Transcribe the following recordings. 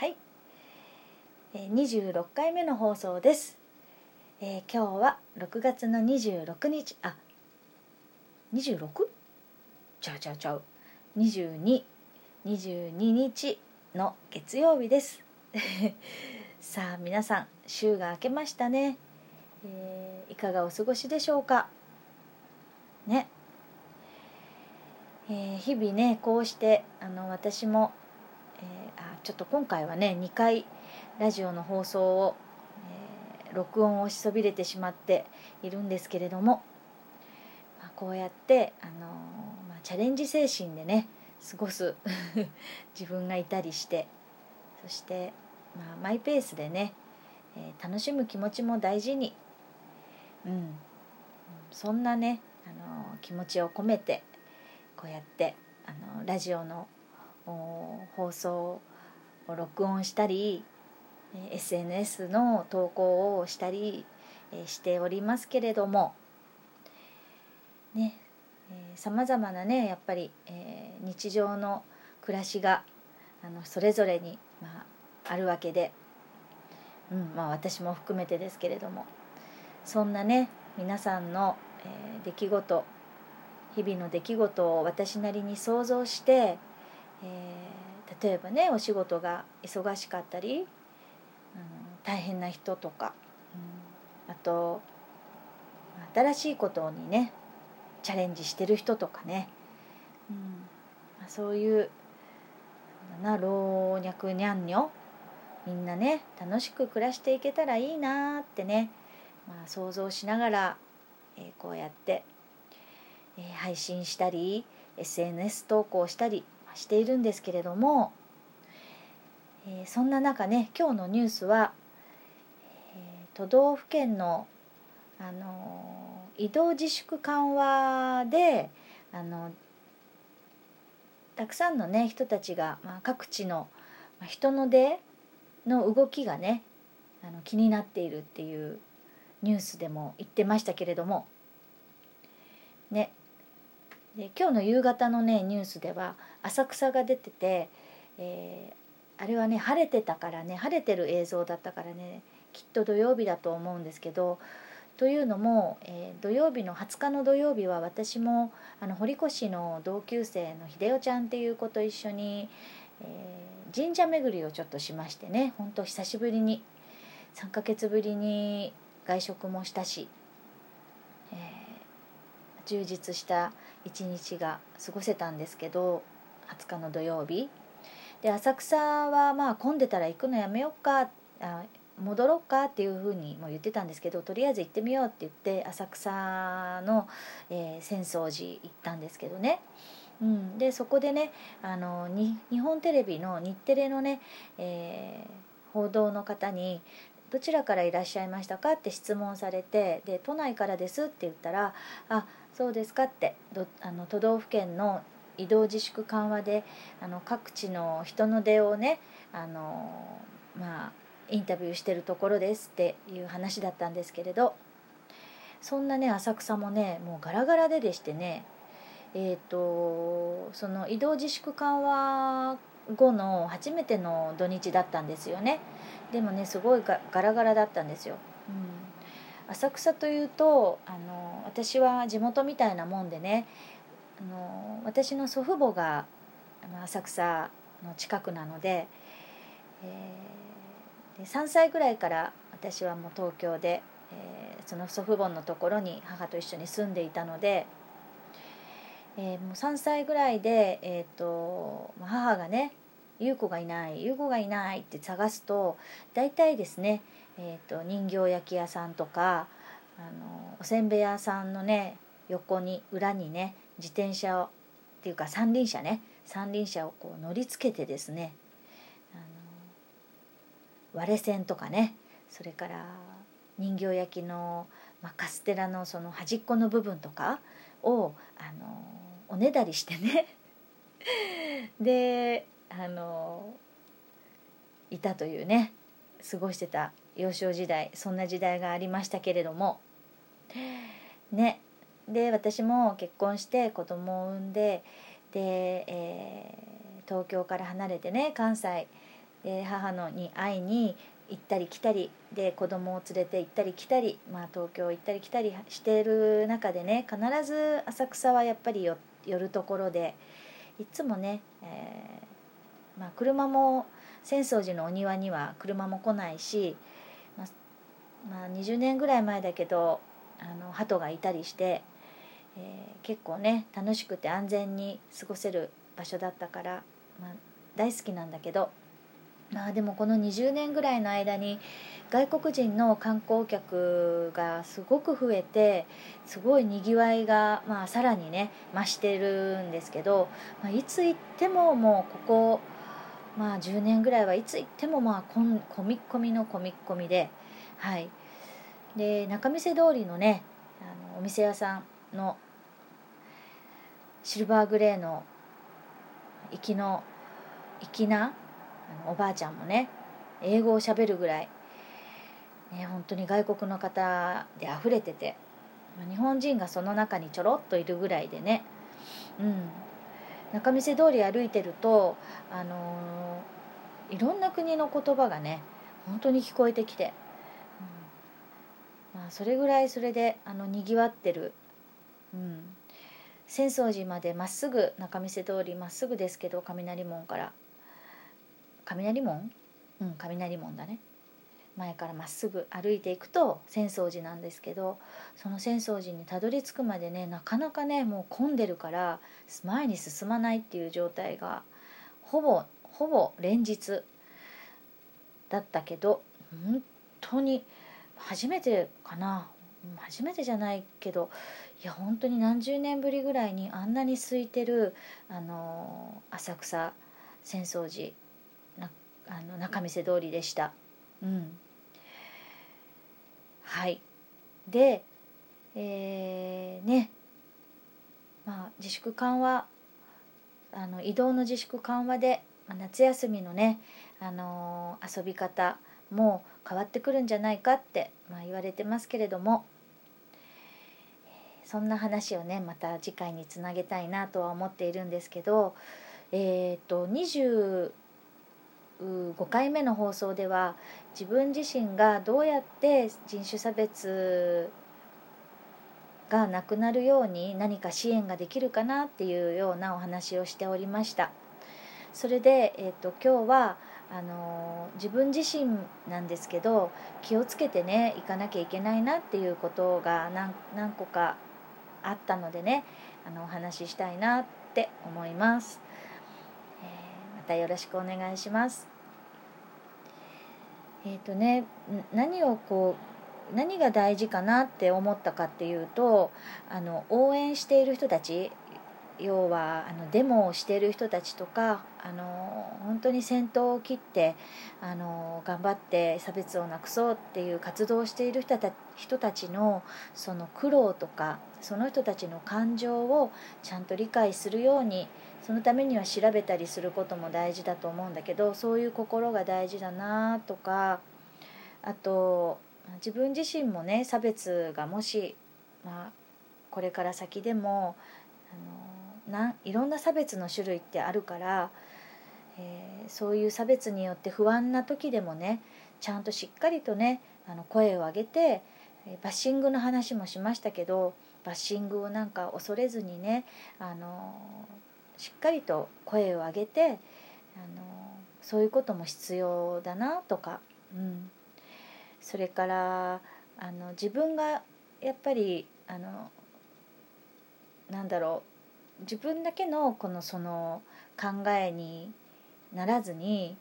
はい、えー、26回目の放送です、えー、今日は6月の26日。あ 26? ちゃうちゃうちゃう。2222日の月曜日です。さあ皆さん週が明けましたね、えー、いかがお過ごしでしょうか？ね。えー、日々ねこうしてあの私も、えー、あちょっと今回はね2回ラジオの放送を、えー、録音をしそびれてしまっているんですけれども、まあ、こうやって、あのまあ、チャレンジ精神でね過ごす 自分がいたりしてそして、まあ、マイペースでね、え楽しむ気持ちも大事に、うん、そんなね、あの気持ちを込めてこうやってあのラジオの放送を録音したり SNS の投稿をしたりしておりますけれどもねさまざまなねやっぱり、えー、日常の暮らしがあのそれぞれに、まあ、あるわけで、うんまあ、私も含めてですけれどもそんなね皆さんの、えー、出来事日々の出来事を私なりに想像して、えー、例えばねお仕事が忙しかったり、うん、大変な人とか、うん、あと新しいことにねチャレンジしてる人とかね、うん、そういうな老若にゃんにょみんなね楽しく暮らしていけたらいいなってね、まあ、想像しながら、えー、こうやってえ配信したり SNS 投稿したりしているんですけれども、えそんな中ね今日のニュースは、え都道府県の、あの移動自粛緩和であのたくさんのね人たちが、まあ、各地のま人の出の動きがねあの気になっているっていうニュースでも言ってましたけれどもねで今日の夕方のねニュースでは浅草が出てて、えー、あれはね晴れてたからね晴れてる映像だったからねきっと土曜日だと思うんですけどというのも、えー、土曜日の20日の土曜日は私もあの堀越の同級生の秀夫ちゃんっていう子と一緒に、えー、神社巡りをちょっとしましてねほんと久しぶりに3ヶ月ぶりに外食もしたし、えー、充実した一日が過ごせたんですけど20日の土曜日。で浅草はまあ混んでたら行くのやめよっかあ戻ろうかっていうふうにも言ってたんですけどとりあえず行ってみようって言って浅草の、えー、浅草寺行ったんですけどね、うん、でそこでねあの日本テレビの日テレのね、えー、報道の方にどちらからいらっしゃいましたかって質問されてで都内からですって言ったらあそうですかってあの都道府県の移動自粛緩和であの各地の人の出をねあのまあインタビューしてるところですっていう話だったんですけれどそんなね浅草もねもうガラガラででしてねえっ、ー、とその移動自粛緩和後の初めての土日だったんですよね。でもねすごいガラガラだったんですよ、うん、浅草というとあの私は地元みたいなもんでねあの私の祖父母が浅草の近くなので,、えー、3歳ぐらいから私はもう東京で、えー、その祖父母のところに母と一緒に住んでいたので、えー、もう3歳ぐらいで、えーと、母がね優子がいない優子がいないって探すと大体ですね、えーと、人形焼き屋さんとかあのおせんべい屋さんのね横に裏にね自転車をっていうか三輪車ね三輪車をこう乗りつけてですねあの割れ線とかねそれから人形焼きの、まあ、カステラのその端っこの部分とかをあのおねだりしてね。であのいたというね過ごしてた幼少時代そんな時代がありましたけれどもねで私も結婚して子供を産んでで、えー、東京から離れてね関西で母のに会いに行ったり来たりで子供を連れて行ったり来たり、まあ、東京行ったり来たりしている中でね必ず浅草はやっぱり寄るところでいつもね、え、まあ、車も浅草寺のお庭には車も来ないし、まあ、まあ、20年ぐらい前だけどあの鳩がいたりして、えー、結構ね楽しくて安全に過ごせる場所だったから、まあ、大好きなんだけど。まあでもこの20年ぐらいの間に外国人の観光客がすごく増えてすごいにぎわいが、まあ、さらにね増してるんですけど、まあ、いつ行ってももうここ、まあ、10年ぐらいはいつ行ってもまあこん込み込みの込み込みで,、はい、で仲見世通りのねあのお店屋さんのシルバーグレーの粋の粋なあのおばあちゃんもね英語をしゃべるぐらい、ね、本当に外国の方で溢れてて日本人がその中にちょろっといるぐらいでね、うん、仲見世通り歩いてると、あの、いろんな国の言葉がね本当に聞こえてきて、うん。まあ、それぐらいそれであのにぎわってる、うん、浅草寺までまっすぐ仲見世通りまっすぐですけど雷門から。雷門？うん雷門だね。前からまっすぐ歩いていくと浅草寺なんですけどその浅草寺にたどり着くまでねなかなかねもう混んでるから前に進まないっていう状態がほぼほぼ連日だったけど本当に初めてかな初めてじゃないけどいや本当に何十年ぶりぐらいにあんなに空いてるあの浅草浅草寺あの仲見世通りでした。うん、はい。でえー、ね。まあ自粛緩和あの移動の自粛緩和で、まあ、夏休みのね、あのー、遊び方も変わってくるんじゃないかって、まあ、言われてますけれどもそんな話をねまた次回につなげたいなとは思っているんですけどえっ、ー、と5回目の放送では自分自身がどうやって人種差別がなくなるように何か支援ができるかなっていうようなお話をしておりました。それで、えーと、今日はあの自分自身なんですけど気をつけてね行かなきゃいけないなっていうことが何何個かあったのでねあのお話ししたいなって思います、たよろしくお願いします。えっ、ー、とね何をこう何が大事かなって思ったかっていうとあの応援している人たち要はあのデモをしている人たちとかあの本当に先頭を切ってあの頑張って差別をなくそうっていう活動をしている人た人たちのその苦労とかその人たちの感情をちゃんと理解するようにそのためには調べたりすることも大事だと思うんだけどそういう心が大事だなとかあと自分自身もね差別がもし、まあ、これから先でもあのないろんな差別の種類ってあるから、えー、そういう差別によって不安な時でもねちゃんとしっかりとねあの声を上げてバッシングの話もしましたけどバッシングをなんか恐れずにねあのしっかりと声を上げてあのそういうことも必要だなとか、うん、それからあの自分がやっぱりあのなんだろう。自分だけのこのその考えにならずに、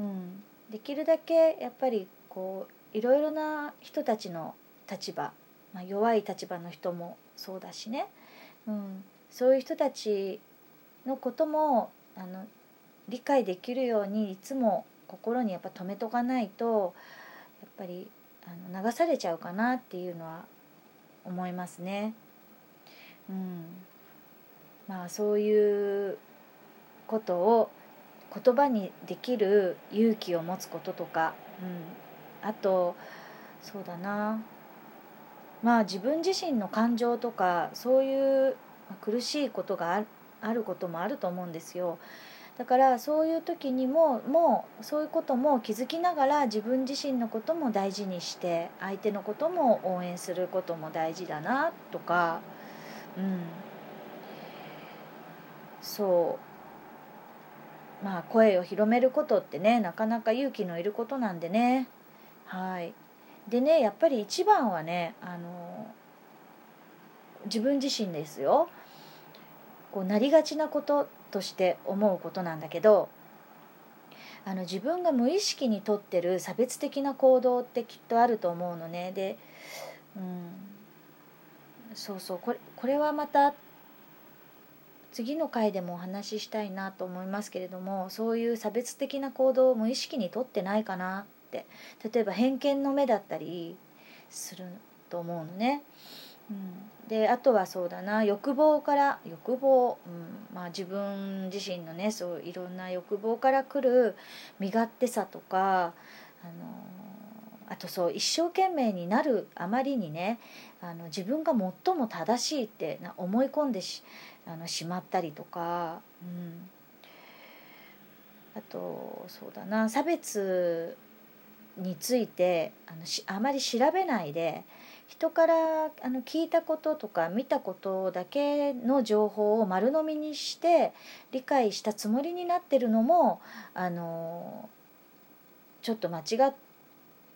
うん、できるだけやっぱりこういろいろな人たちの立場、まあ、弱い立場の人もそうだしね、うん、そういう人たちのこともあの理解できるようにいつも心にやっぱ止めとかないとやっぱりあの流されちゃうかなっていうのは思いますね。うん、まあそういうことを言葉にできる勇気を持つこととか、うん、あとそうだな。まあ自分自身の感情とかそういう苦しいことがああることもあると思うんですよ。だからそういう時にももうそういうことも気づきながら自分自身のことも大事にして相手のことも応援することも大事だなとかうん。そう。まあ声を広めることってねなかなか勇気のいることなんでね。はい。でねやっぱり一番はねあの自分自身ですよ。こうなりがちなこととして思うことなんだけどあの自分が無意識にとってる差別的な行動ってきっとあると思うのねで、うん、そうそうこれこれはまた次の回でもお話ししたいなと思いますけれどもそういう差別的な行動を無意識にとってないかなって例えば偏見の目だったりすると思うのね。うん、であとはそうだな欲望から欲望、うん。まあ、自分自身のねそういろんな欲望から来る身勝手さとかあのあとそう一生懸命になるあまりにねあの自分が最も正しいってな思い込んでしあのしまったりとか、うん、あとそうだな差別についてあのしあまり調べないで人からあの聞いたこととか見たことだけの情報を丸飲みにして理解したつもりになってるのもあのちょっと間違っ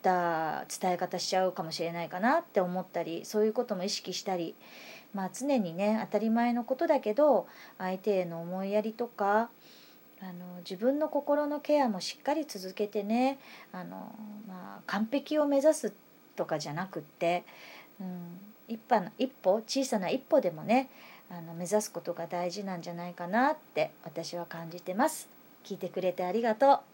た伝え方しちゃうかもしれないかなって思ったりそういうことも意識したり、まあ、常にね当たり前のことだけど相手への思いやりとかあの自分の心のケアもしっかり続けてねあの、まあ、完璧を目指すってとかじゃなくって、うん、一歩一歩小さな一歩でもねあの目指すことが大事なんじゃないかなって私は感じてます。聞いてくれてありがとう。